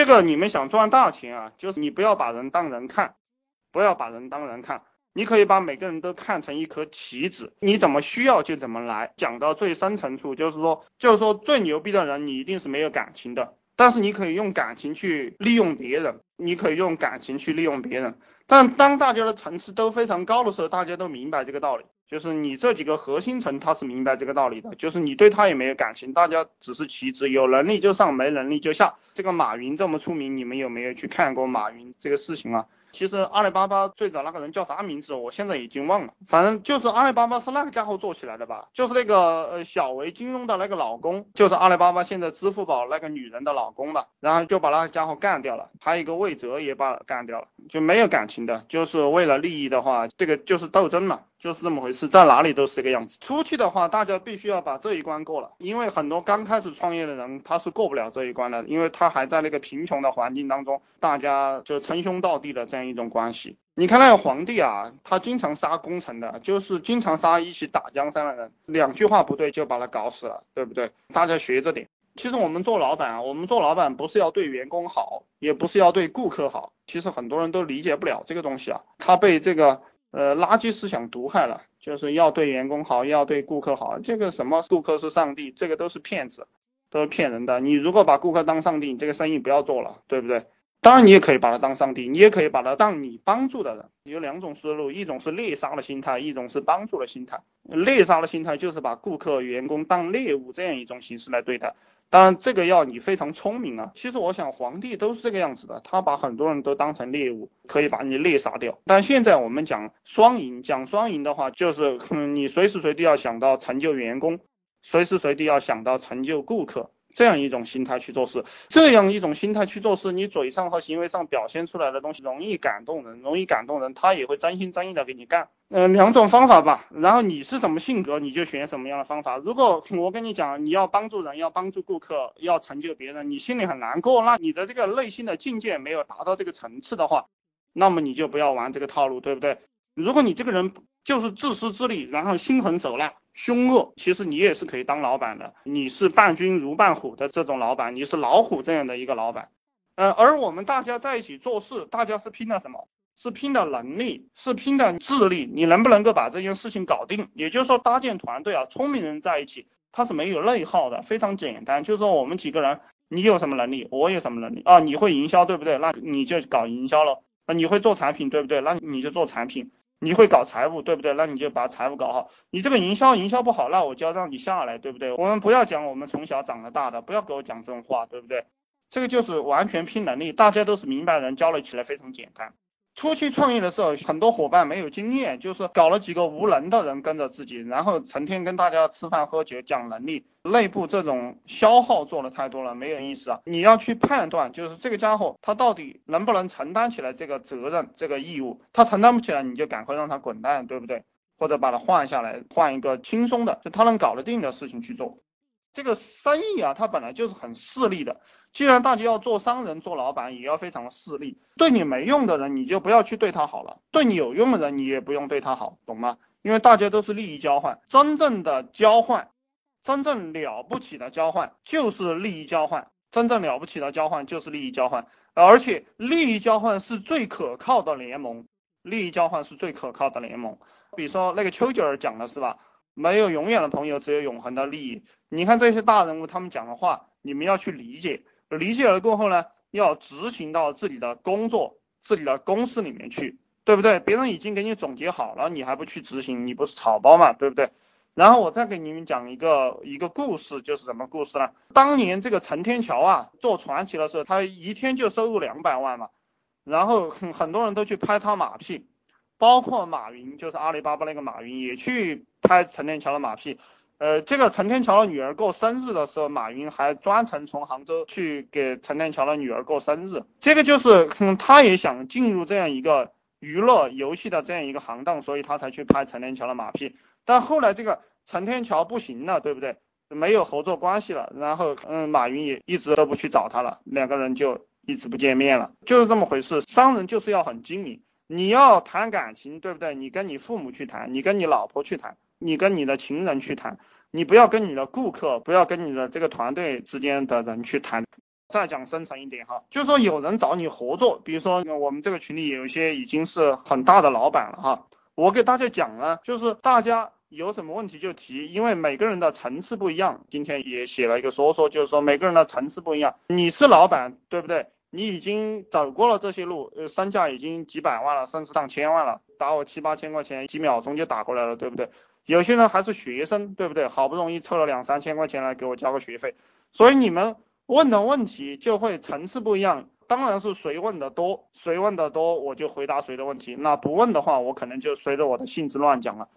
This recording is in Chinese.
这个你们想赚大钱啊，就是你不要把人当人看，不要把人当人看，你可以把每个人都看成一颗棋子，你怎么需要就怎么来。讲到最深层处，就是说，就是说最牛逼的人，你一定是没有感情的，但是你可以用感情去利用别人，你可以用感情去利用别人。但当大家的层次都非常高的时候，大家都明白这个道理。就是你这几个核心层，他是明白这个道理的。就是你对他也没有感情，大家只是棋子，有能力就上，没能力就下。这个马云这么出名，你们有没有去看过马云这个事情啊？其实阿里巴巴最早那个人叫啥名字，我现在已经忘了。反正就是阿里巴巴是那个家伙做起来的吧？就是那个呃小维金融的那个老公，就是阿里巴巴现在支付宝那个女人的老公吧？然后就把那个家伙干掉了，还有一个魏哲也把干掉了，就没有感情的，就是为了利益的话，这个就是斗争了。就是这么回事，在哪里都是这个样子。初期的话，大家必须要把这一关过了，因为很多刚开始创业的人他是过不了这一关的，因为他还在那个贫穷的环境当中，大家就称兄道弟的这样一种关系。你看那个皇帝啊，他经常杀功臣的，就是经常杀一起打江山的人，两句话不对就把他搞死了，对不对？大家学着点。其实我们做老板啊，我们做老板不是要对员工好，也不是要对顾客好，其实很多人都理解不了这个东西啊，他被这个。呃，垃圾思想毒害了，就是要对员工好，要对顾客好。这个什么顾客是上帝，这个都是骗子，都是骗人的。你如果把顾客当上帝，你这个生意不要做了，对不对？当然，你也可以把他当上帝，你也可以把他当你帮助的人。有两种思路，一种是猎杀的心态，一种是帮助的心态。猎杀的心态就是把顾客、员工当猎物这样一种形式来对待。当然，这个要你非常聪明啊。其实我想，皇帝都是这个样子的，他把很多人都当成猎物，可以把你猎杀掉。但现在我们讲双赢，讲双赢的话，就是你随时随地要想到成就员工，随时随地要想到成就顾客。这样一种心态去做事，这样一种心态去做事，你嘴上和行为上表现出来的东西容易感动人，容易感动人，他也会真心真意的给你干。嗯，两种方法吧，然后你是什么性格，你就选什么样的方法。如果我跟你讲，你要帮助人，要帮助顾客，要成就别人，你心里很难过，那你的这个内心的境界没有达到这个层次的话，那么你就不要玩这个套路，对不对？如果你这个人就是自私自利，然后心狠手辣。凶恶，其实你也是可以当老板的。你是伴君如伴虎的这种老板，你是老虎这样的一个老板。呃，而我们大家在一起做事，大家是拼的什么？是拼的能力，是拼的智力。你能不能够把这件事情搞定？也就是说，搭建团队啊，聪明人在一起，他是没有内耗的，非常简单。就是说，我们几个人，你有什么能力，我有什么能力啊？你会营销，对不对？那你就搞营销了。啊，你会做产品，对不对？那你就做产品。你会搞财务，对不对？那你就把财务搞好。你这个营销营销不好，那我就要让你下来，对不对？我们不要讲我们从小长到大的，不要给我讲这种话，对不对？这个就是完全拼能力，大家都是明白人，交流起来非常简单。初期创业的时候，很多伙伴没有经验，就是搞了几个无能的人跟着自己，然后成天跟大家吃饭喝酒讲能力，内部这种消耗做的太多了，没有意思啊。你要去判断，就是这个家伙他到底能不能承担起来这个责任、这个义务，他承担不起来，你就赶快让他滚蛋，对不对？或者把他换下来，换一个轻松的，就他能搞得定的事情去做。这个生意啊，它本来就是很势利的。既然大家要做商人、做老板，也要非常的势利。对你没用的人，你就不要去对他好了；对你有用的人，你也不用对他好，懂吗？因为大家都是利益交换，真正的交换，真正了不起的交换就是利益交换。真正了不起的交换就是利益交换，而且利益交换是最可靠的联盟。利益交换是最可靠的联盟。比如说那个丘吉尔讲的是吧？没有永远的朋友，只有永恒的利益。你看这些大人物他们讲的话，你们要去理解。理解了过后呢，要执行到自己的工作、自己的公司里面去，对不对？别人已经给你总结好了，你还不去执行，你不是草包嘛，对不对？然后我再给你们讲一个一个故事，就是什么故事呢？当年这个陈天桥啊做传奇的时候，他一天就收入两百万嘛，然后很很多人都去拍他马屁，包括马云，就是阿里巴巴那个马云也去拍陈天桥的马屁。呃，这个陈天桥的女儿过生日的时候，马云还专程从杭州去给陈天桥的女儿过生日。这个就是，嗯，他也想进入这样一个娱乐游戏的这样一个行当，所以他才去拍陈天桥的马屁。但后来这个陈天桥不行了，对不对？没有合作关系了，然后，嗯，马云也一直都不去找他了，两个人就一直不见面了，就是这么回事。商人就是要很精明，你要谈感情，对不对？你跟你父母去谈，你跟你老婆去谈。你跟你的情人去谈，你不要跟你的顾客，不要跟你的这个团队之间的人去谈。再讲深层一点哈，就是说有人找你合作，比如说我们这个群里有一些已经是很大的老板了哈，我给大家讲呢，就是大家有什么问题就提，因为每个人的层次不一样。今天也写了一个说说，就是说每个人的层次不一样。你是老板，对不对？你已经走过了这些路，呃，身价已经几百万了，甚至上千万了，打我七八千块钱，几秒钟就打过来了，对不对？有些人还是学生，对不对？好不容易凑了两三千块钱来给我交个学费，所以你们问的问题就会层次不一样。当然是谁问的多，谁问的多我就回答谁的问题。那不问的话，我可能就随着我的性子乱讲了。